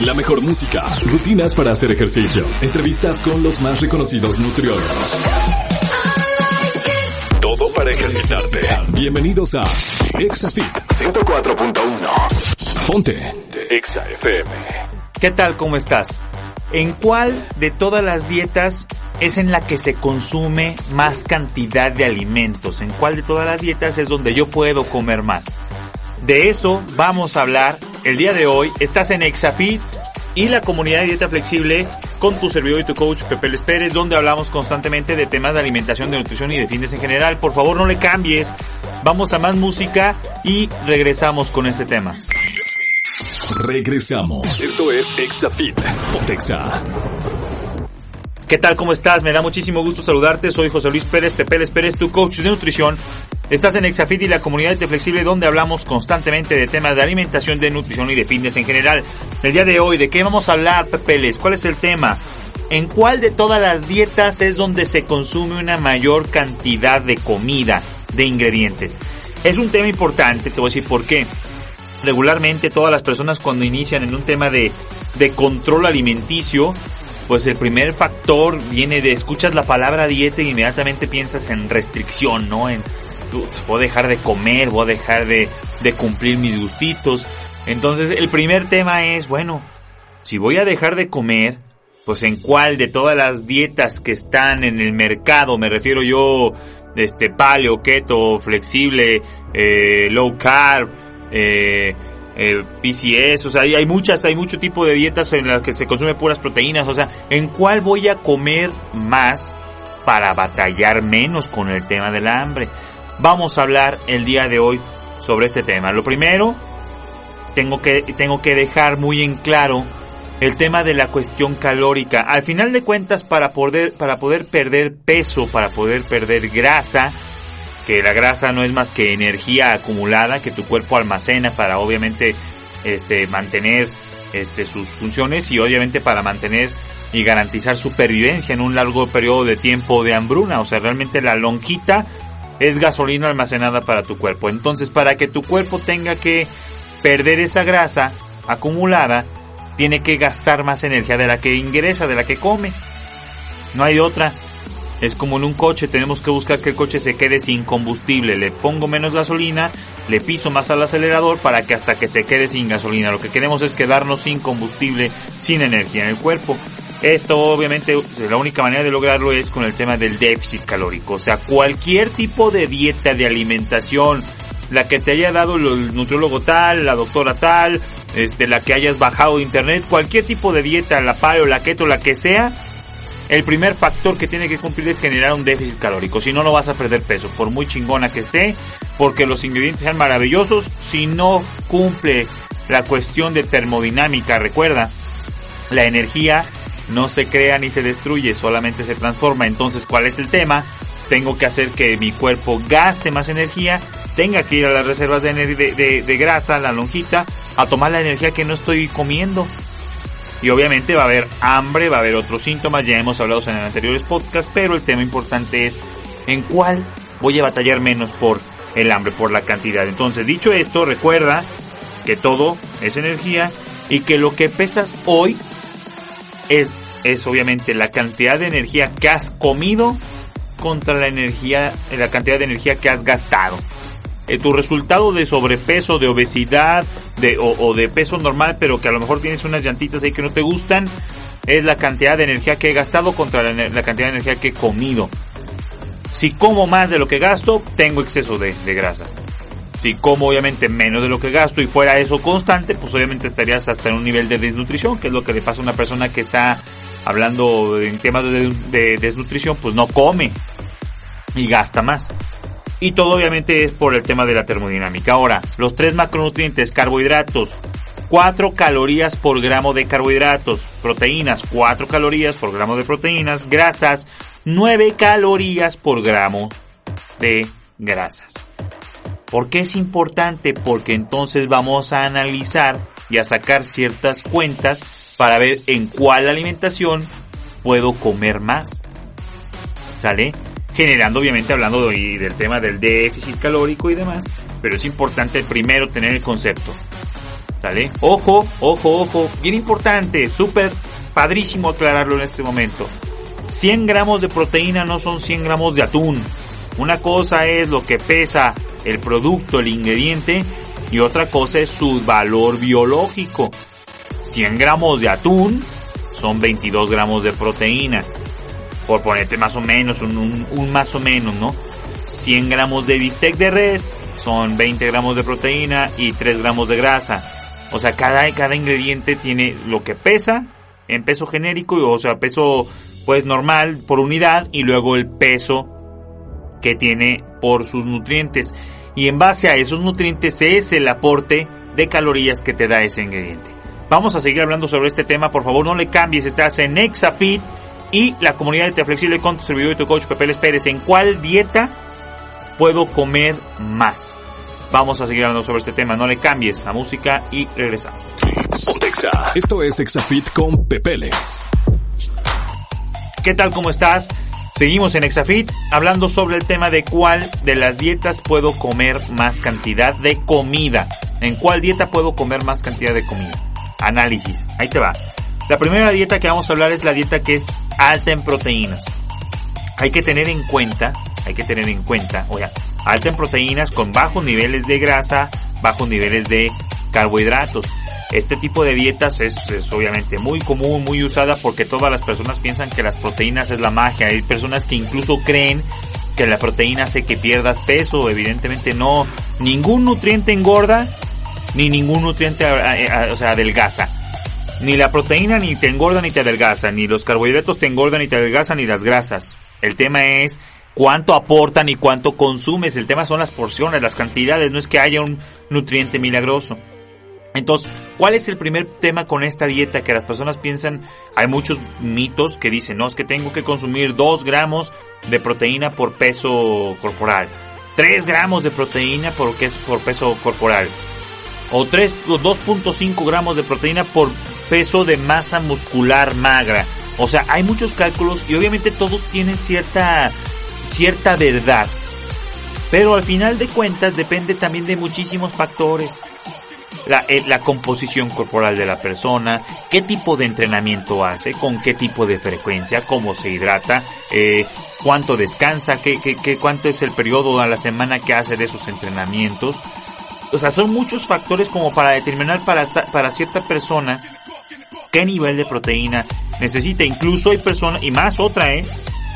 La mejor música, rutinas para hacer ejercicio, entrevistas con los más reconocidos nutriólogos. Todo para ejercitarte. Bienvenidos a ExaFit 104.1. Ponte Exa FM. ¿Qué tal? ¿Cómo estás? ¿En cuál de todas las dietas es en la que se consume más cantidad de alimentos? ¿En cuál de todas las dietas es donde yo puedo comer más? De eso vamos a hablar el día de hoy. Estás en Exafit y la comunidad de dieta flexible con tu servidor y tu coach Pepe Les Pérez, donde hablamos constantemente de temas de alimentación, de nutrición y de fitness en general. Por favor, no le cambies. Vamos a más música y regresamos con este tema. Regresamos. Esto es Exafit. Pontexa. ¿Qué tal? ¿Cómo estás? Me da muchísimo gusto saludarte. Soy José Luis Pérez, Pepe Les Pérez, tu coach de nutrición. Estás en Exafit y la comunidad de Flexible donde hablamos constantemente de temas de alimentación, de nutrición y de fitness en general. El día de hoy, ¿de qué vamos a hablar, Pepeles? ¿Cuál es el tema? ¿En cuál de todas las dietas es donde se consume una mayor cantidad de comida, de ingredientes? Es un tema importante, te voy a decir por qué. Regularmente todas las personas cuando inician en un tema de, de control alimenticio, pues el primer factor viene de escuchas la palabra dieta y inmediatamente piensas en restricción, ¿no? En voy a dejar de comer, voy a dejar de, de cumplir mis gustitos. Entonces el primer tema es, bueno, si voy a dejar de comer, pues en cuál de todas las dietas que están en el mercado, me refiero yo, este paleo, keto, flexible, eh, low carb, eh, eh, PCS, o sea, hay, hay muchas, hay mucho tipo de dietas en las que se consume puras proteínas, o sea, ¿en cuál voy a comer más para batallar menos con el tema del hambre? Vamos a hablar el día de hoy sobre este tema. Lo primero, tengo que, tengo que dejar muy en claro el tema de la cuestión calórica. Al final de cuentas, para poder, para poder perder peso, para poder perder grasa, que la grasa no es más que energía acumulada que tu cuerpo almacena para obviamente este mantener este sus funciones y obviamente para mantener y garantizar supervivencia en un largo periodo de tiempo de hambruna, o sea, realmente la lonjita es gasolina almacenada para tu cuerpo. Entonces, para que tu cuerpo tenga que perder esa grasa acumulada, tiene que gastar más energía de la que ingresa, de la que come. No hay otra. Es como en un coche, tenemos que buscar que el coche se quede sin combustible. Le pongo menos gasolina, le piso más al acelerador para que hasta que se quede sin gasolina. Lo que queremos es quedarnos sin combustible, sin energía en el cuerpo. Esto obviamente la única manera de lograrlo es con el tema del déficit calórico. O sea, cualquier tipo de dieta, de alimentación, la que te haya dado el nutriólogo tal, la doctora tal, este, la que hayas bajado de internet, cualquier tipo de dieta, la paleo, la keto, la que sea, el primer factor que tiene que cumplir es generar un déficit calórico. Si no, no vas a perder peso, por muy chingona que esté, porque los ingredientes sean maravillosos. Si no cumple la cuestión de termodinámica, recuerda, la energía no se crea ni se destruye, solamente se transforma. Entonces, ¿cuál es el tema? Tengo que hacer que mi cuerpo gaste más energía, tenga que ir a las reservas de, de, de grasa, la lonjita, a tomar la energía que no estoy comiendo. Y obviamente va a haber hambre, va a haber otros síntomas, ya hemos hablado en anteriores podcasts, pero el tema importante es en cuál voy a batallar menos por el hambre, por la cantidad. Entonces, dicho esto, recuerda que todo es energía y que lo que pesas hoy es, es obviamente la cantidad de energía que has comido contra la energía, la cantidad de energía que has gastado. Eh, tu resultado de sobrepeso, de obesidad, de, o, de peso normal, pero que a lo mejor tienes unas llantitas ahí que no te gustan, es la cantidad de energía que he gastado contra la, la cantidad de energía que he comido. Si como más de lo que gasto, tengo exceso de, de grasa. Si como obviamente menos de lo que gasto y fuera eso constante, pues obviamente estarías hasta en un nivel de desnutrición, que es lo que le pasa a una persona que está hablando en temas de, de desnutrición, pues no come y gasta más. Y todo obviamente es por el tema de la termodinámica. Ahora, los tres macronutrientes, carbohidratos, 4 calorías por gramo de carbohidratos, proteínas 4 calorías por gramo de proteínas, grasas 9 calorías por gramo de grasas. ¿Por qué es importante? Porque entonces vamos a analizar y a sacar ciertas cuentas para ver en cuál alimentación puedo comer más. ¿Sale? Generando, obviamente, hablando del tema del déficit calórico y demás. Pero es importante primero tener el concepto. ¿Sale? Ojo, ojo, ojo. Bien importante. Súper padrísimo aclararlo en este momento. 100 gramos de proteína no son 100 gramos de atún. Una cosa es lo que pesa el producto, el ingrediente, y otra cosa es su valor biológico. 100 gramos de atún son 22 gramos de proteína. Por ponerte más o menos, un, más o menos, ¿no? 100 gramos de bistec de res son 20 gramos de proteína y 3 gramos de grasa. O sea, cada, cada ingrediente tiene lo que pesa en peso genérico, o sea, peso pues normal por unidad y luego el peso que tiene por sus nutrientes. Y en base a esos nutrientes es el aporte de calorías que te da ese ingrediente. Vamos a seguir hablando sobre este tema, por favor no le cambies, estás en Exafit y la comunidad de Te Flexible con tu servidor y tu coach Pepe Les Pérez. ¿En cuál dieta puedo comer más? Vamos a seguir hablando sobre este tema, no le cambies la música y regresamos. Esto es Exafit con Pepeles. ¿Qué tal? ¿Cómo estás? Seguimos en Exafit hablando sobre el tema de cuál de las dietas puedo comer más cantidad de comida. ¿En cuál dieta puedo comer más cantidad de comida? Análisis. Ahí te va. La primera dieta que vamos a hablar es la dieta que es alta en proteínas. Hay que tener en cuenta, hay que tener en cuenta, oiga, alta en proteínas con bajos niveles de grasa, bajos niveles de carbohidratos. Este tipo de dietas es, es, obviamente muy común, muy usada porque todas las personas piensan que las proteínas es la magia. Hay personas que incluso creen que la proteína hace que pierdas peso. Evidentemente no. Ningún nutriente engorda, ni ningún nutriente, o sea, adelgaza. Ni la proteína ni te engorda ni te adelgaza, ni los carbohidratos te engordan ni te adelgazan, ni las grasas. El tema es cuánto aportan y cuánto consumes. El tema son las porciones, las cantidades, no es que haya un nutriente milagroso. Entonces, ¿cuál es el primer tema con esta dieta? Que las personas piensan, hay muchos mitos que dicen, no, es que tengo que consumir 2 gramos de proteína por peso corporal, 3 gramos de proteína por, por peso corporal, o 2.5 gramos de proteína por peso de masa muscular magra. O sea, hay muchos cálculos y obviamente todos tienen cierta, cierta verdad. Pero al final de cuentas depende también de muchísimos factores la, eh, la, composición corporal de la persona, qué tipo de entrenamiento hace, con qué tipo de frecuencia, cómo se hidrata, eh, cuánto descansa, qué, cuánto es el periodo a la semana que hace de esos entrenamientos. O sea, son muchos factores como para determinar para, para cierta persona qué nivel de proteína necesita. Incluso hay personas, y más otra, eh,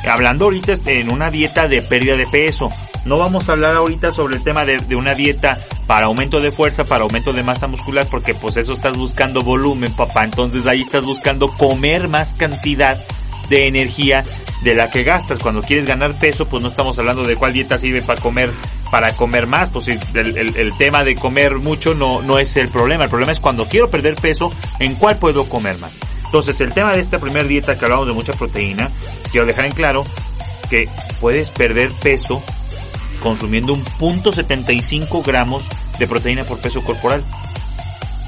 hablando ahorita en una dieta de pérdida de peso no vamos a hablar ahorita sobre el tema de, de, una dieta para aumento de fuerza, para aumento de masa muscular, porque pues eso estás buscando volumen, papá. Entonces ahí estás buscando comer más cantidad de energía de la que gastas. Cuando quieres ganar peso, pues no estamos hablando de cuál dieta sirve para comer, para comer más. Pues el, el, el tema de comer mucho no, no es el problema. El problema es cuando quiero perder peso, en cuál puedo comer más. Entonces el tema de esta primera dieta que hablamos de mucha proteína, quiero dejar en claro que puedes perder peso consumiendo un punto 75 gramos de proteína por peso corporal.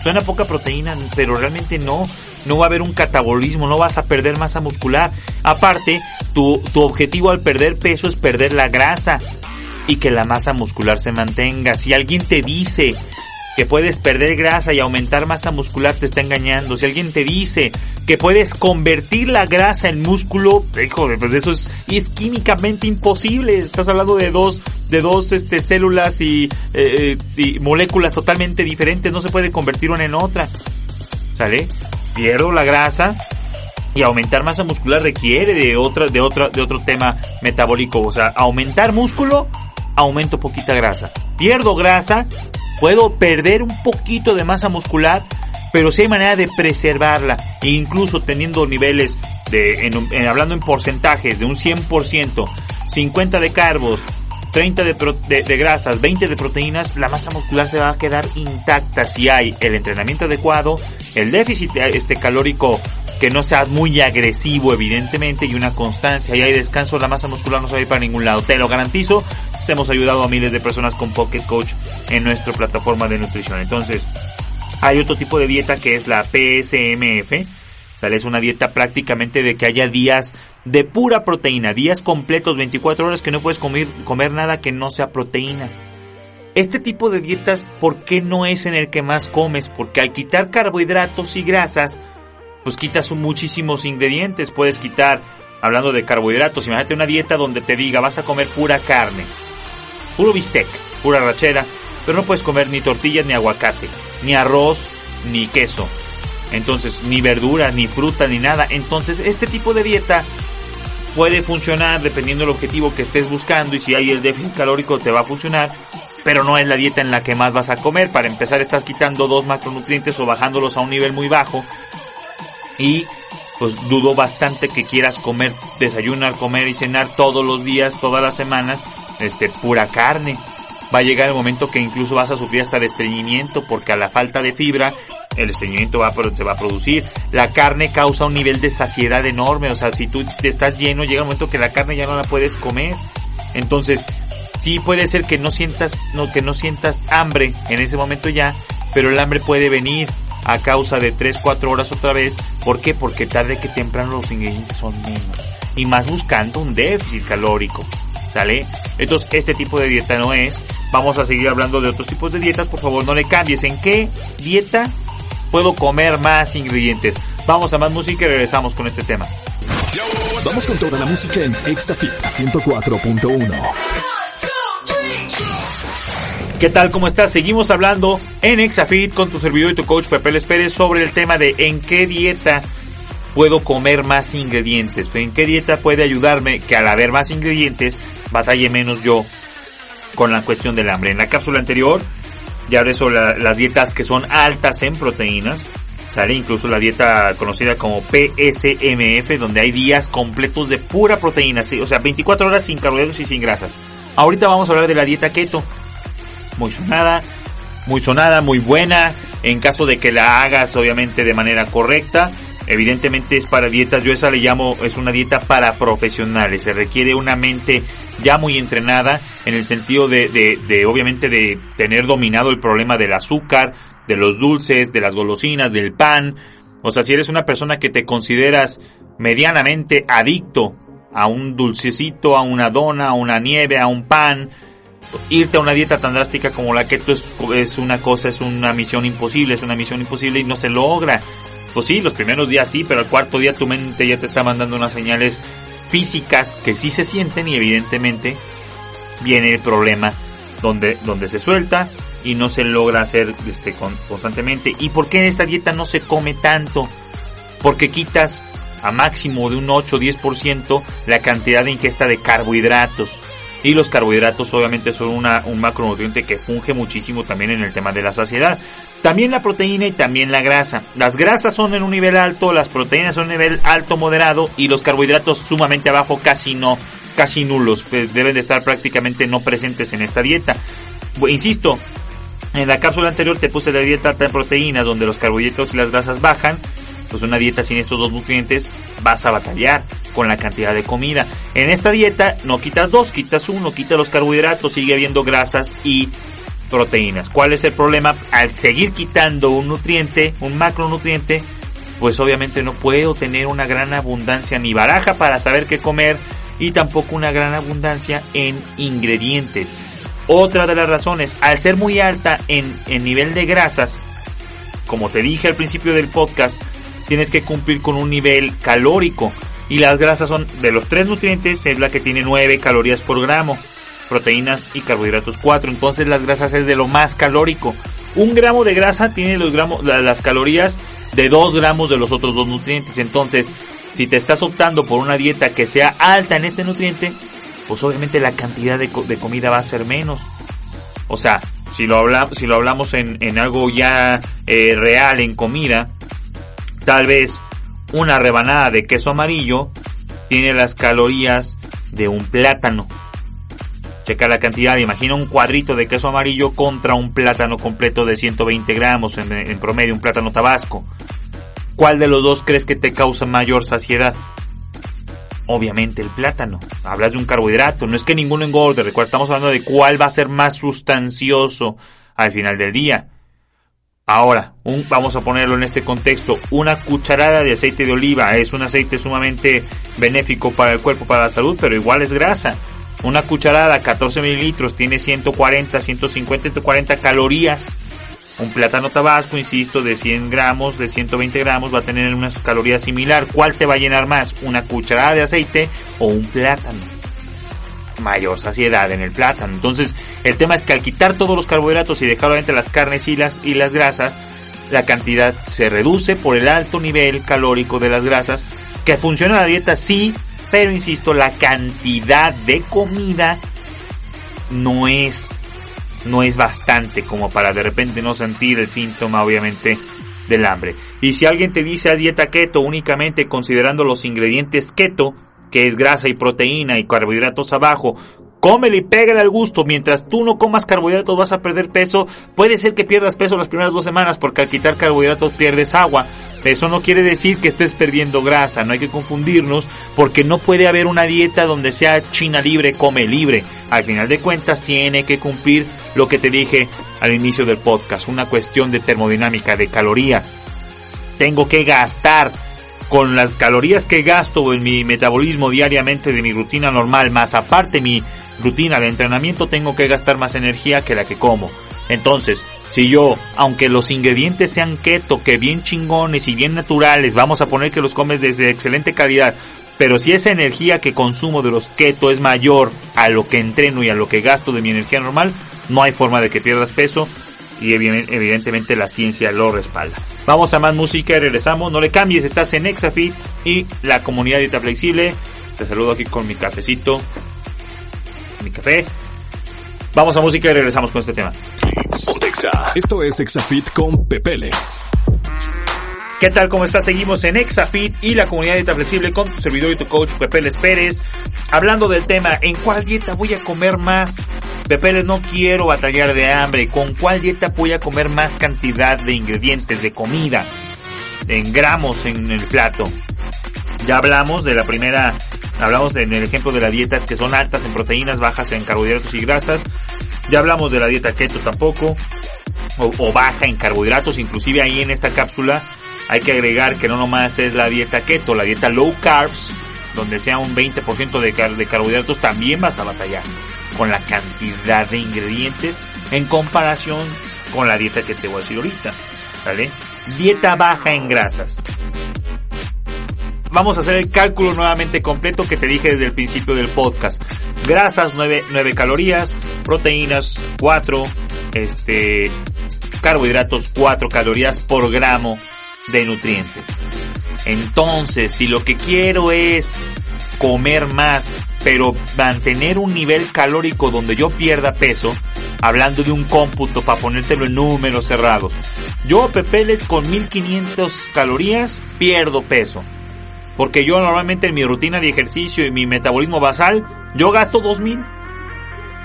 Suena poca proteína, pero realmente no. No va a haber un catabolismo, no vas a perder masa muscular. Aparte, tu, tu objetivo al perder peso es perder la grasa y que la masa muscular se mantenga. Si alguien te dice que puedes perder grasa y aumentar masa muscular te está engañando. Si alguien te dice que puedes convertir la grasa en músculo, híjole, pues eso es, y es químicamente imposible. Estás hablando de dos, de dos este, células y, eh, y moléculas totalmente diferentes. No se puede convertir una en otra. ¿Sale? Pierdo la grasa, y aumentar masa muscular requiere de otra, de otra, de otro tema metabólico. O sea, aumentar músculo, aumento poquita grasa. Pierdo grasa, puedo perder un poquito de masa muscular, pero si hay manera de preservarla, e incluso teniendo niveles de, en, hablando en porcentajes, de un 100%, 50 de carbos 30 de, de, grasas, 20 de proteínas, la masa muscular se va a quedar intacta si hay el entrenamiento adecuado, el déficit este calórico que no sea muy agresivo evidentemente y una constancia y hay descanso, la masa muscular no se va a ir para ningún lado, te lo garantizo. Pues hemos ayudado a miles de personas con Pocket Coach en nuestra plataforma de nutrición. Entonces, hay otro tipo de dieta que es la PSMF, es una dieta prácticamente de que haya días de pura proteína, días completos, 24 horas que no puedes comer, comer nada que no sea proteína. Este tipo de dietas, ¿por qué no es en el que más comes? Porque al quitar carbohidratos y grasas, pues quitas muchísimos ingredientes. Puedes quitar, hablando de carbohidratos, imagínate una dieta donde te diga vas a comer pura carne, puro bistec, pura rachera, pero no puedes comer ni tortillas ni aguacate, ni arroz, ni queso entonces ni verduras, ni fruta, ni nada. Entonces este tipo de dieta puede funcionar dependiendo del objetivo que estés buscando y si hay el déficit calórico te va a funcionar, pero no es la dieta en la que más vas a comer. Para empezar estás quitando dos macronutrientes o bajándolos a un nivel muy bajo y pues dudo bastante que quieras comer, desayunar, comer y cenar todos los días, todas las semanas, este pura carne. Va a llegar el momento que incluso vas a sufrir hasta de estreñimiento porque a la falta de fibra el estreñimiento va se va a producir. La carne causa un nivel de saciedad enorme, o sea, si tú te estás lleno, llega un momento que la carne ya no la puedes comer. Entonces, sí puede ser que no sientas, no, que no sientas hambre en ese momento ya, pero el hambre puede venir a causa de 3, 4 horas otra vez. ¿Por qué? Porque tarde que temprano los ingredientes son menos. Y más buscando un déficit calórico. ¿Sale? Entonces, este tipo de dieta no es. Vamos a seguir hablando de otros tipos de dietas. Por favor, no le cambies. ¿En qué dieta puedo comer más ingredientes. Vamos a más música y regresamos con este tema. Vamos con toda la música en Exafit 104.1. ¿Qué tal? ¿Cómo estás? Seguimos hablando en Exafit con tu servidor y tu coach Pepe Les Pérez sobre el tema de en qué dieta puedo comer más ingredientes. ¿En qué dieta puede ayudarme que al haber más ingredientes batalle menos yo con la cuestión del hambre? En la cápsula anterior ya hablé sobre las dietas que son altas en proteínas. Sale incluso la dieta conocida como PSMF, donde hay días completos de pura proteína, o sea, 24 horas sin carbohidratos y sin grasas. Ahorita vamos a hablar de la dieta keto. Muy sonada, muy sonada, muy buena. En caso de que la hagas, obviamente, de manera correcta. Evidentemente es para dietas, yo esa le llamo, es una dieta para profesionales. Se requiere una mente ya muy entrenada en el sentido de, de, de, obviamente de tener dominado el problema del azúcar, de los dulces, de las golosinas, del pan. O sea, si eres una persona que te consideras medianamente adicto a un dulcecito, a una dona, a una nieve, a un pan, irte a una dieta tan drástica como la keto es, es una cosa, es una misión imposible, es una misión imposible y no se logra. Pues sí, los primeros días sí, pero al cuarto día tu mente ya te está mandando unas señales físicas que sí se sienten y evidentemente viene el problema donde, donde se suelta y no se logra hacer este, constantemente. ¿Y por qué en esta dieta no se come tanto? Porque quitas a máximo de un 8-10% la cantidad de ingesta de carbohidratos. Y los carbohidratos obviamente son una, un macronutriente que funge muchísimo también en el tema de la saciedad. También la proteína y también la grasa. Las grasas son en un nivel alto, las proteínas son en un nivel alto moderado y los carbohidratos sumamente abajo, casi no, casi nulos. Deben de estar prácticamente no presentes en esta dieta. Insisto, en la cápsula anterior te puse la dieta alta en proteínas donde los carbohidratos y las grasas bajan. Pues una dieta sin estos dos nutrientes vas a batallar con la cantidad de comida. En esta dieta no quitas dos, quitas uno, quitas los carbohidratos, sigue habiendo grasas y proteínas. ¿Cuál es el problema? Al seguir quitando un nutriente, un macronutriente, pues obviamente no puedo tener una gran abundancia ni baraja para saber qué comer y tampoco una gran abundancia en ingredientes. Otra de las razones, al ser muy alta en, en nivel de grasas, como te dije al principio del podcast, tienes que cumplir con un nivel calórico. Y las grasas son, de los tres nutrientes, es la que tiene 9 calorías por gramo proteínas y carbohidratos 4. Entonces las grasas es de lo más calórico. Un gramo de grasa tiene los gramos, las calorías de 2 gramos de los otros dos nutrientes. Entonces, si te estás optando por una dieta que sea alta en este nutriente, pues obviamente la cantidad de, comida va a ser menos. O sea, si lo, hablamos, si lo hablamos en, en algo ya eh, real en comida, tal vez una rebanada de queso amarillo tiene las calorías de un plátano Checa la cantidad, imagina un cuadrito de queso amarillo contra un plátano completo de 120 gramos en, promedio, un plátano tabasco. ¿Cuál de los dos crees que te causa mayor saciedad? Obviamente el plátano. Hablas de un carbohidrato, no es que ninguno engorde, recuerda, estamos hablando de cuál va a ser más sustancioso al final del día. Ahora, un, vamos a ponerlo en este contexto, una cucharada de aceite de oliva es un aceite sumamente benéfico para el cuerpo, para la salud, pero igual es grasa. Una cucharada, 14 mililitros, tiene 140, 150, 140 calorías. Un plátano tabasco, insisto, de 100 gramos, de 120 gramos, va a tener unas calorías similar. ¿Cuál te va a llenar más? ¿Una cucharada de aceite o un plátano? Mayor saciedad en el plátano. Entonces, el tema es que al quitar todos los carbohidratos y dejar entre las carnes y las, y las grasas, la cantidad se reduce por el alto nivel calórico de las grasas. Que funciona la dieta, sí, pero insisto, la cantidad de comida no es no es bastante como para de repente no sentir el síntoma obviamente del hambre. Y si alguien te dice a dieta keto únicamente considerando los ingredientes keto, que es grasa y proteína y carbohidratos abajo, cómele y pégale al gusto. Mientras tú no comas carbohidratos vas a perder peso. Puede ser que pierdas peso las primeras dos semanas porque al quitar carbohidratos pierdes agua. Eso no quiere decir que estés perdiendo grasa, no hay que confundirnos porque no puede haber una dieta donde sea China libre, come libre. Al final de cuentas tiene que cumplir lo que te dije al inicio del podcast, una cuestión de termodinámica, de calorías. Tengo que gastar con las calorías que gasto en mi metabolismo diariamente de mi rutina normal, más aparte mi rutina de entrenamiento, tengo que gastar más energía que la que como. Entonces, si yo, aunque los ingredientes sean keto, que bien chingones y bien naturales, vamos a poner que los comes desde excelente calidad, pero si esa energía que consumo de los keto es mayor a lo que entreno y a lo que gasto de mi energía normal, no hay forma de que pierdas peso y evidentemente la ciencia lo respalda. Vamos a más música y regresamos. No le cambies, estás en Exafit y la comunidad dieta flexible. Te saludo aquí con mi cafecito, mi café. Vamos a música y regresamos con este tema. Esto es Exafit con Pepeles. ¿Qué tal? ¿Cómo estás? Seguimos en Exafit y la comunidad dieta flexible con tu servidor y tu coach Pepeles Pérez. Hablando del tema, ¿en cuál dieta voy a comer más? Pepeles, no quiero batallar de hambre. ¿Con cuál dieta voy a comer más cantidad de ingredientes, de comida? En gramos en el plato. Ya hablamos de la primera Hablamos en el ejemplo de las dietas que son altas en proteínas, bajas en carbohidratos y grasas. Ya hablamos de la dieta keto tampoco. O, baja en carbohidratos. Inclusive ahí en esta cápsula hay que agregar que no nomás es la dieta keto, la dieta low carbs, donde sea un 20% de, de carbohidratos, también vas a batallar con la cantidad de ingredientes en comparación con la dieta que te voy a decir ahorita. ¿Vale? Dieta baja en grasas vamos a hacer el cálculo nuevamente completo que te dije desde el principio del podcast. Grasas 9, 9 calorías, proteínas 4, este, carbohidratos 4 calorías por gramo de nutrientes. Entonces, si lo que quiero es comer más, pero mantener un nivel calórico donde yo pierda peso, hablando de un cómputo para ponértelo en números cerrados. Yo, Pepeles, con 1500 calorías pierdo peso. Porque yo normalmente en mi rutina de ejercicio y mi metabolismo basal, yo gasto 2000.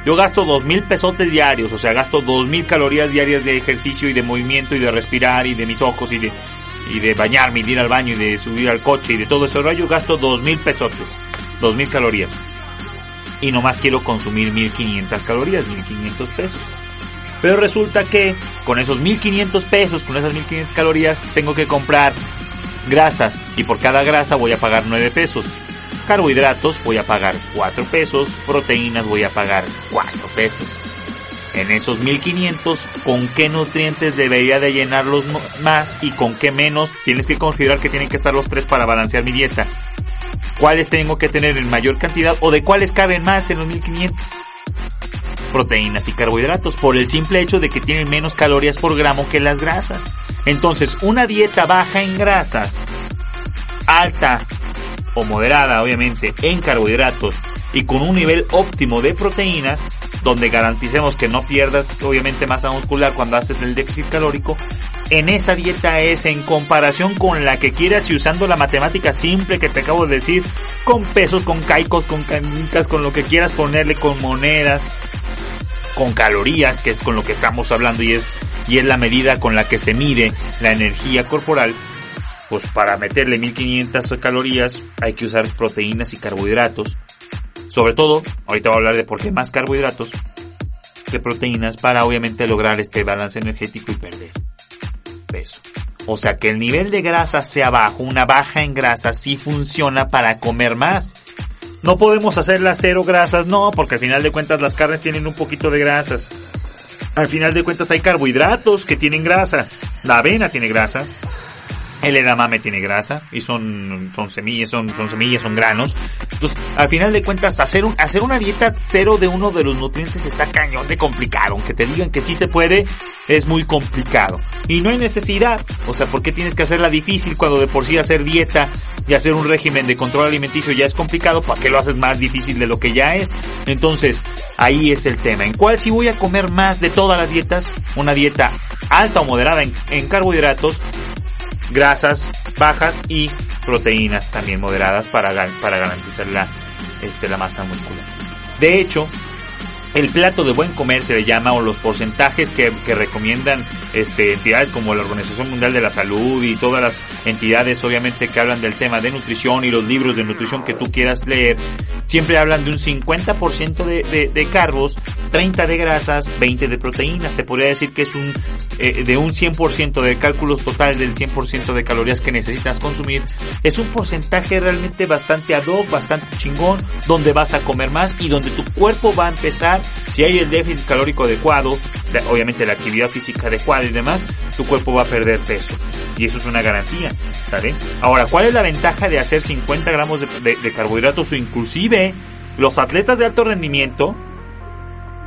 Yo gasto 2000 pesotes diarios, o sea, gasto 2000 calorías diarias de ejercicio y de movimiento y de respirar y de mis ojos y de, y de bañarme y de ir al baño y de subir al coche y de todo eso. Yo gasto 2000 pesotes, 2000 calorías. Y nomás quiero consumir 1500 calorías, 1500 pesos. Pero resulta que con esos 1500 pesos, con esas 1500 calorías, tengo que comprar grasas y por cada grasa voy a pagar 9 pesos. Carbohidratos voy a pagar 4 pesos, proteínas voy a pagar 4 pesos. En esos 1500, ¿con qué nutrientes debería de llenarlos más y con qué menos? Tienes que considerar que tienen que estar los tres para balancear mi dieta. ¿Cuáles tengo que tener en mayor cantidad o de cuáles caben más en los 1500? Proteínas y carbohidratos, por el simple hecho de que tienen menos calorías por gramo que las grasas. Entonces, una dieta baja en grasas, alta o moderada, obviamente, en carbohidratos y con un nivel óptimo de proteínas, donde garanticemos que no pierdas, obviamente, masa muscular cuando haces el déficit calórico, en esa dieta es en comparación con la que quieras y usando la matemática simple que te acabo de decir, con pesos, con caicos, con canicas, con lo que quieras ponerle, con monedas, con calorías, que es con lo que estamos hablando y es, y es la medida con la que se mide la energía corporal, pues para meterle 1500 calorías hay que usar proteínas y carbohidratos. Sobre todo, ahorita voy a hablar de por qué más carbohidratos que proteínas para obviamente lograr este balance energético y perder peso. O sea que el nivel de grasa sea bajo, una baja en grasa sí funciona para comer más. No podemos hacerla cero grasas, no, porque al final de cuentas las carnes tienen un poquito de grasas. Al final de cuentas hay carbohidratos que tienen grasa. La avena tiene grasa, el edamame tiene grasa y son, son semillas, son, son semillas, son granos. Entonces, al final de cuentas, hacer un, hacer una dieta cero de uno de los nutrientes está cañón de complicado. Aunque te digan que sí se puede, es muy complicado. Y no hay necesidad. O sea, ¿por qué tienes que hacerla difícil cuando de por sí hacer dieta y hacer un régimen de control alimenticio ya es complicado? ¿Para qué lo haces más difícil de lo que ya es? Entonces, ahí es el tema. ¿En cuál si voy a comer más de todas las dietas? Una dieta alta o moderada en, en carbohidratos grasas bajas y proteínas también moderadas para, para garantizar la, este, la masa muscular. De hecho, el plato de buen comer se le llama o los porcentajes que, que recomiendan este, entidades como la Organización Mundial de la Salud y todas las entidades obviamente que hablan del tema de nutrición y los libros de nutrición que tú quieras leer, siempre hablan de un 50% de, de, de carbos, 30 de grasas, 20 de proteínas. Se podría decir que es un eh, de un 100% de cálculos totales del 100% de calorías que necesitas consumir. Es un porcentaje realmente bastante ad hoc, bastante chingón, donde vas a comer más y donde tu cuerpo va a empezar, si hay el déficit calórico adecuado, obviamente la actividad física adecuada y demás, tu cuerpo va a perder peso. Y eso es una garantía, ¿sale? Ahora, ¿cuál es la ventaja de hacer 50 gramos de, de, de carbohidratos o inclusive los atletas de alto rendimiento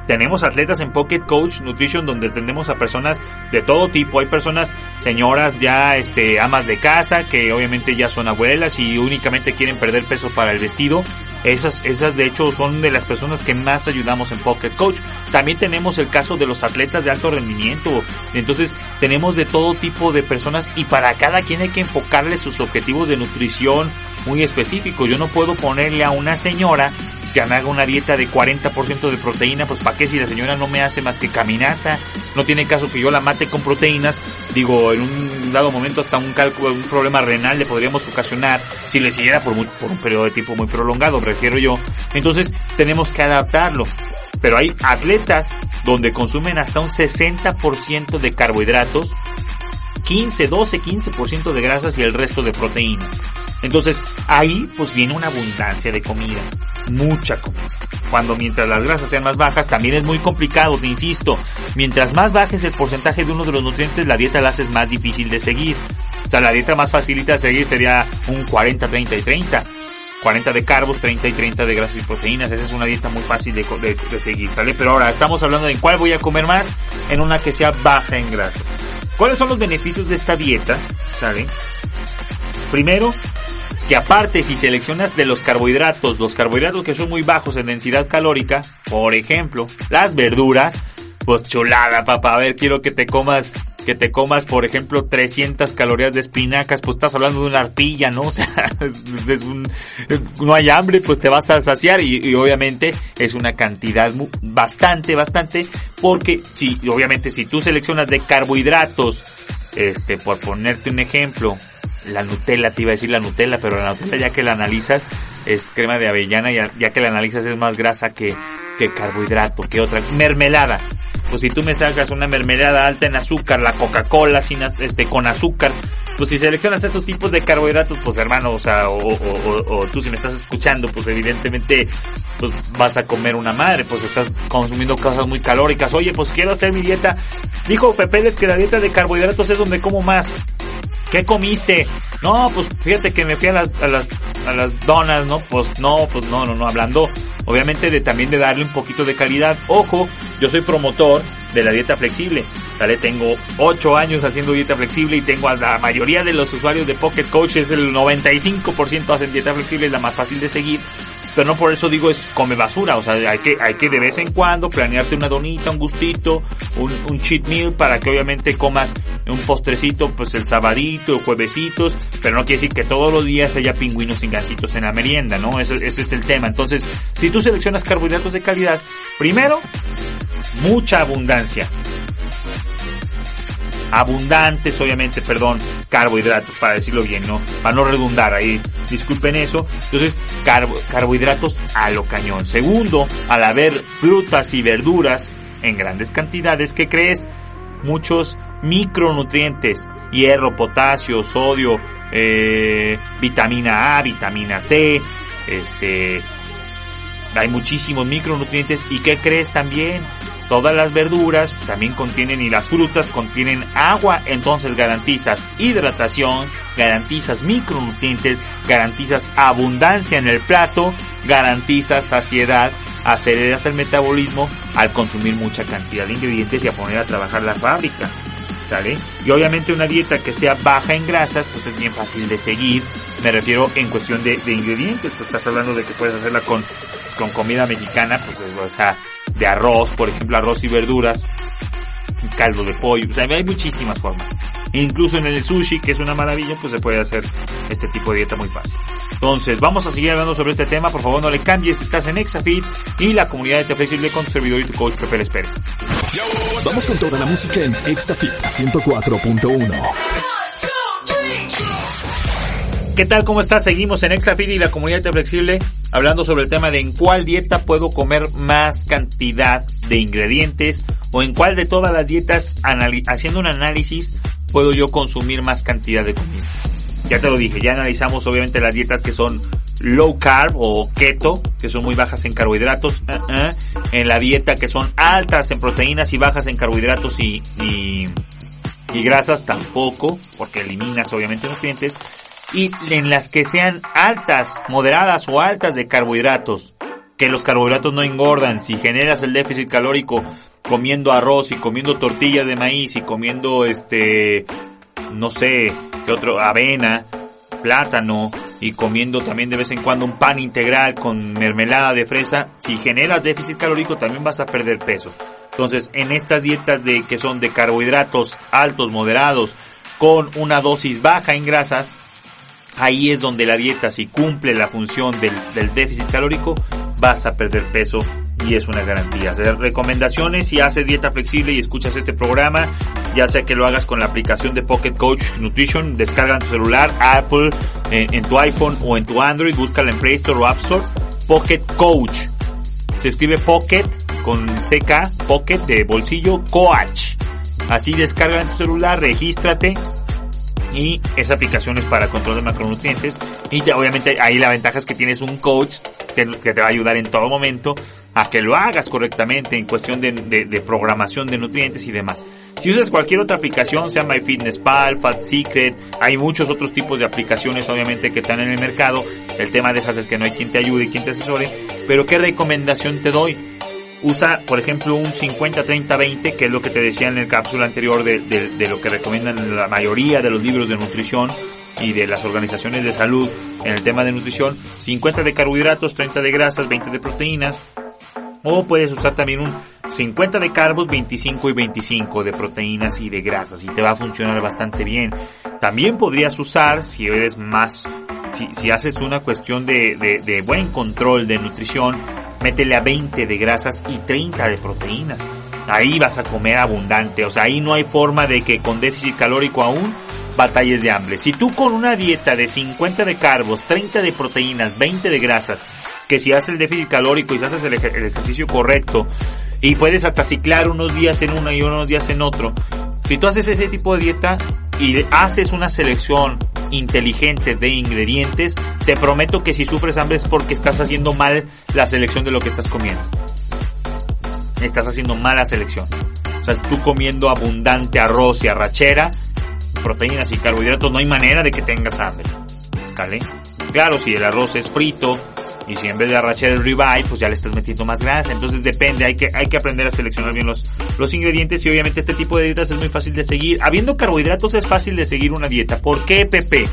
tenemos atletas en Pocket Coach Nutrition donde tenemos a personas de todo tipo. Hay personas, señoras ya este amas de casa que obviamente ya son abuelas y únicamente quieren perder peso para el vestido. Esas, esas de hecho son de las personas que más ayudamos en Pocket Coach. También tenemos el caso de los atletas de alto rendimiento. Entonces tenemos de todo tipo de personas y para cada quien hay que enfocarle sus objetivos de nutrición muy específicos. Yo no puedo ponerle a una señora que me haga una dieta de 40% de proteína, pues para qué si la señora no me hace más que caminata, no tiene caso que yo la mate con proteínas, digo, en un dado momento hasta un cálculo, un problema renal le podríamos ocasionar si le siguiera por, un periodo de tiempo muy prolongado, refiero yo. Entonces tenemos que adaptarlo. Pero hay atletas donde consumen hasta un 60% de carbohidratos, 15, 12, 15% de grasas y el resto de proteínas. Entonces ahí pues viene una abundancia de comida, mucha comida. Cuando mientras las grasas sean más bajas también es muy complicado, te insisto, mientras más bajes el porcentaje de uno de los nutrientes la dieta la haces más difícil de seguir. O sea, la dieta más facilita de seguir sería un 40, 30 y 30. 40 de carbos, 30 y 30 de grasas y proteínas. Esa es una dieta muy fácil de, de, seguir, ¿vale? Pero ahora estamos hablando de cuál voy a comer más, en una que sea baja en grasas. ¿Cuáles son los beneficios de esta dieta? ¿Saben? Primero, que aparte si seleccionas de los carbohidratos, los carbohidratos que son muy bajos en densidad calórica, por ejemplo, las verduras, pues chulada, papá, a ver, quiero que te comas que te comas, por ejemplo, 300 calorías de espinacas, pues estás hablando de una arpilla, ¿no? O sea, es un, no hay hambre, pues te vas a saciar y, y obviamente es una cantidad bastante, bastante, porque si, obviamente si tú seleccionas de carbohidratos, este, por ponerte un ejemplo, la Nutella, te iba a decir la Nutella, pero la Nutella ya que la analizas es crema de avellana y ya que la analizas es más grasa que, que carbohidrato, que otra, mermelada. Pues si tú me sacas una mermelada alta en azúcar, la Coca-Cola sin este con azúcar, pues si seleccionas esos tipos de carbohidratos, pues hermano, o sea, o, tú si me estás escuchando, pues evidentemente, pues vas a comer una madre, pues estás consumiendo cosas muy calóricas. Oye, pues quiero hacer mi dieta. Dijo Pepeles que la dieta de carbohidratos es donde como más. ¿Qué comiste? No, pues fíjate que me fui a las, a las, a las donas, ¿no? Pues no, pues no, no, no, hablando obviamente de también de darle un poquito de calidad. Ojo, yo soy promotor de la dieta flexible. ¿Vale? Tengo 8 años haciendo dieta flexible y tengo a la mayoría de los usuarios de Pocket Coach, es el 95% hacen dieta flexible, es la más fácil de seguir. Pero no por eso digo es come basura, o sea, hay que, hay que de vez en cuando planearte una donita, un gustito, un, un cheat meal para que obviamente comas un postrecito, pues el sabadito, juevesitos, pero no quiere decir que todos los días haya pingüinos y gansitos en la merienda, ¿no? Ese, ese es el tema. Entonces, si tú seleccionas carbohidratos de calidad, primero, mucha abundancia abundantes, obviamente, perdón, carbohidratos, para decirlo bien, ¿no? Para no redundar ahí, disculpen eso. Entonces, carbohidratos a lo cañón. Segundo, al haber frutas y verduras en grandes cantidades, ¿qué crees? Muchos micronutrientes, hierro, potasio, sodio, eh, vitamina A, vitamina C, este, hay muchísimos micronutrientes y ¿qué crees también? Todas las verduras también contienen y las frutas contienen agua, entonces garantizas hidratación, garantizas micronutrientes, garantizas abundancia en el plato, garantizas saciedad, aceleras el metabolismo al consumir mucha cantidad de ingredientes y a poner a trabajar la fábrica. ¿Sale? Y obviamente una dieta que sea baja en grasas, pues es bien fácil de seguir. Me refiero en cuestión de, ingredientes, pues estás hablando de que puedes hacerla con, con comida mexicana, pues o sea, de arroz, por ejemplo, arroz y verduras, caldo de pollo, o sea, hay muchísimas formas. Incluso en el sushi, que es una maravilla, pues se puede hacer este tipo de dieta muy fácil. Entonces, vamos a seguir hablando sobre este tema. Por favor, no le cambies. Estás en Exafit y la comunidad de Te Flexible con tu servidor y tu coach Pepe Pérez. Vamos con toda la música en Exafit 104.1. ¿Qué tal? ¿Cómo estás? Seguimos en Exafit y la comunidad de flexible hablando sobre el tema de en cuál dieta puedo comer más cantidad de ingredientes o en cuál de todas las dietas haciendo un análisis puedo yo consumir más cantidad de comida. Ya te lo dije, ya analizamos obviamente las dietas que son low carb o keto, que son muy bajas en carbohidratos, uh, uh, en la dieta que son altas en proteínas y bajas en carbohidratos y, y, y grasas tampoco, porque eliminas obviamente nutrientes, y en las que sean altas, moderadas o altas de carbohidratos. Que los carbohidratos no engordan. Si generas el déficit calórico comiendo arroz y comiendo tortillas de maíz y comiendo este, no sé, qué otro, avena, plátano y comiendo también de vez en cuando un pan integral con mermelada de fresa, si generas déficit calórico también vas a perder peso. Entonces, en estas dietas de que son de carbohidratos altos, moderados, con una dosis baja en grasas, Ahí es donde la dieta, si cumple la función del, déficit calórico, vas a perder peso y es una garantía. Hacer recomendaciones si haces dieta flexible y escuchas este programa, ya sea que lo hagas con la aplicación de Pocket Coach Nutrition, descarga en tu celular, Apple, en, tu iPhone o en tu Android, búscala en Play Store o App Store, Pocket Coach. Se escribe Pocket con CK, Pocket de bolsillo, Coach. Así descarga en tu celular, regístrate y esa aplicación es para control de macronutrientes y obviamente ahí la ventaja es que tienes un coach que, te va a ayudar en todo momento a que lo hagas correctamente en cuestión de, programación de nutrientes y demás. Si usas cualquier otra aplicación, sea MyFitnessPal, Fat Secret, hay muchos otros tipos de aplicaciones obviamente que están en el mercado. El tema de esas es que no hay quien te ayude y quien te asesore. Pero ¿qué recomendación te doy? Usa, por ejemplo, un 50-30-20, que es lo que te decía en el cápsula anterior de, de, lo que recomiendan la mayoría de los libros de nutrición y de las organizaciones de salud en el tema de nutrición. 50 de carbohidratos, 30 de grasas, 20 de proteínas. O puedes usar también un 50 de carbos, 25 y 25 de proteínas y de grasas y te va a funcionar bastante bien. También podrías usar, si eres más, si, si haces una cuestión de, de, de buen control de nutrición, métele a 20 de grasas y 30 de proteínas. Ahí vas a comer abundante, o sea, ahí no hay forma de que con déficit calórico aún batalles de hambre. Si tú con una dieta de 50 de carbos, 30 de proteínas, 20 de grasas, que si haces el déficit calórico y haces el, el ejercicio correcto y puedes hasta ciclar unos días en uno y unos días en otro, si tú haces ese tipo de dieta y haces una selección inteligente de ingredientes, te prometo que si sufres hambre es porque estás haciendo mal la selección de lo que estás comiendo. Estás haciendo mala selección. O sea, tú comiendo abundante arroz y arrachera, proteínas y carbohidratos, no hay manera de que tengas hambre. ¿Vale? Claro, si el arroz es frito, y si en vez de arrachar el ribeye, pues ya le estás metiendo más grasa. Entonces depende, hay que, hay que aprender a seleccionar bien los, los ingredientes y obviamente este tipo de dietas es muy fácil de seguir. Habiendo carbohidratos es fácil de seguir una dieta. ¿Por qué, Pepe?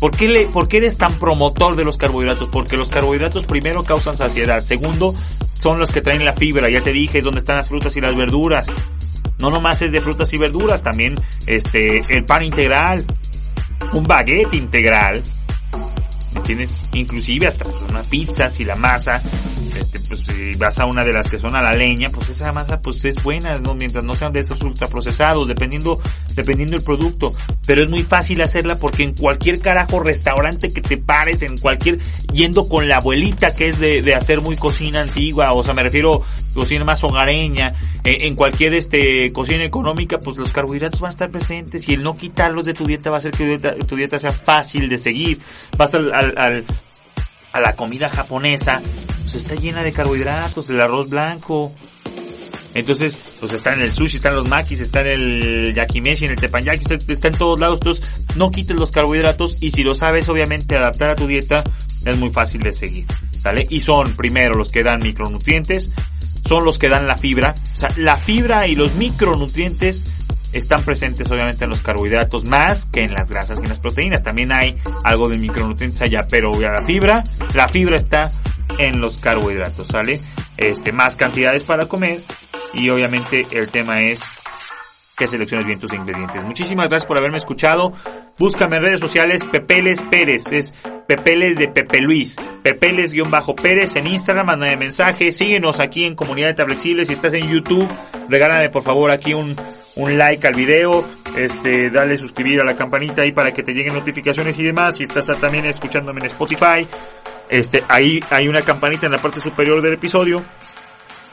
¿Por qué, le, ¿Por qué eres tan promotor de los carbohidratos? Porque los carbohidratos primero causan saciedad. Segundo, son los que traen la fibra. Ya te dije, es donde están las frutas y las verduras. No nomás es de frutas y verduras, también este, el pan integral, un baguette integral, ¿me entiendes? Inclusive hasta una pizza, si la masa este, pues si vas a una de las que son a la leña, pues esa masa pues es buena, ¿no? mientras no sean de esos ultraprocesados, dependiendo, dependiendo del producto. Pero es muy fácil hacerla porque en cualquier carajo restaurante que te pares, en cualquier, yendo con la abuelita que es de, de hacer muy cocina antigua, o sea me refiero cocina más hogareña, eh, en cualquier este cocina económica, pues los carbohidratos van a estar presentes y el no quitarlos de tu dieta va a hacer que tu dieta, sea fácil de seguir. Vas al, al a la comida japonesa, pues está llena de carbohidratos, el arroz blanco. Entonces, pues está en el sushi, está en los makis, está en el yakimeshi, en el tepanyaki, está en todos lados. Entonces, no quites los carbohidratos y si lo sabes, obviamente, adaptar a tu dieta es muy fácil de seguir. ¿Sale? Y son primero los que dan micronutrientes, son los que dan la fibra. O sea, la fibra y los micronutrientes están presentes obviamente en los carbohidratos más que en las grasas y en las proteínas. También hay algo de micronutrientes allá, pero la fibra, la fibra está en los carbohidratos, ¿sale? Este, más cantidades para comer y obviamente el tema es que selecciones bien tus ingredientes. Muchísimas gracias por haberme escuchado. Búscame en redes sociales Pepeles Pérez, es Pepeles de Pepe Luis, Pepeles-Pérez en Instagram, mándame mensaje, síguenos aquí en Comunidad de Flexible, si estás en YouTube, regálame por favor aquí un, un like al video, este, dale suscribir a la campanita ahí para que te lleguen notificaciones y demás. Si estás también escuchándome en Spotify, este, ahí hay una campanita en la parte superior del episodio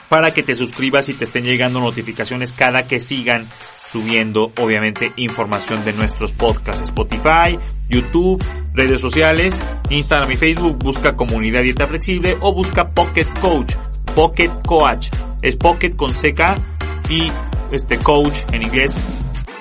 para que te suscribas y te estén llegando notificaciones cada que sigan subiendo, obviamente, información de nuestros podcasts. Spotify, YouTube, redes sociales, Instagram y Facebook, busca Comunidad Dieta Flexible o busca Pocket Coach, Pocket Coach. Es Pocket con CK y este coach en inglés,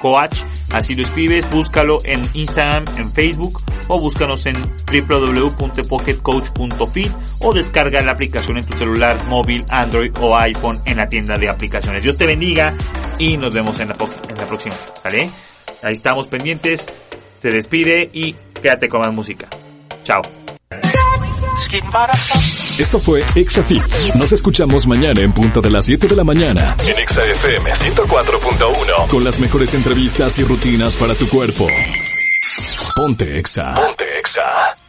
coach, así lo escribes, búscalo en Instagram, en Facebook o búscanos en www.pocketcoach.fit o descarga la aplicación en tu celular móvil, Android o iPhone en la tienda de aplicaciones. Dios te bendiga y nos vemos en la, en la próxima, ¿vale? Ahí estamos pendientes, se despide y quédate con más música. Chao. Esto fue ExaFit. Nos escuchamos mañana en punto de las 7 de la mañana. En ExaFM 104.1. Con las mejores entrevistas y rutinas para tu cuerpo. Ponte Exa. Ponte Exa.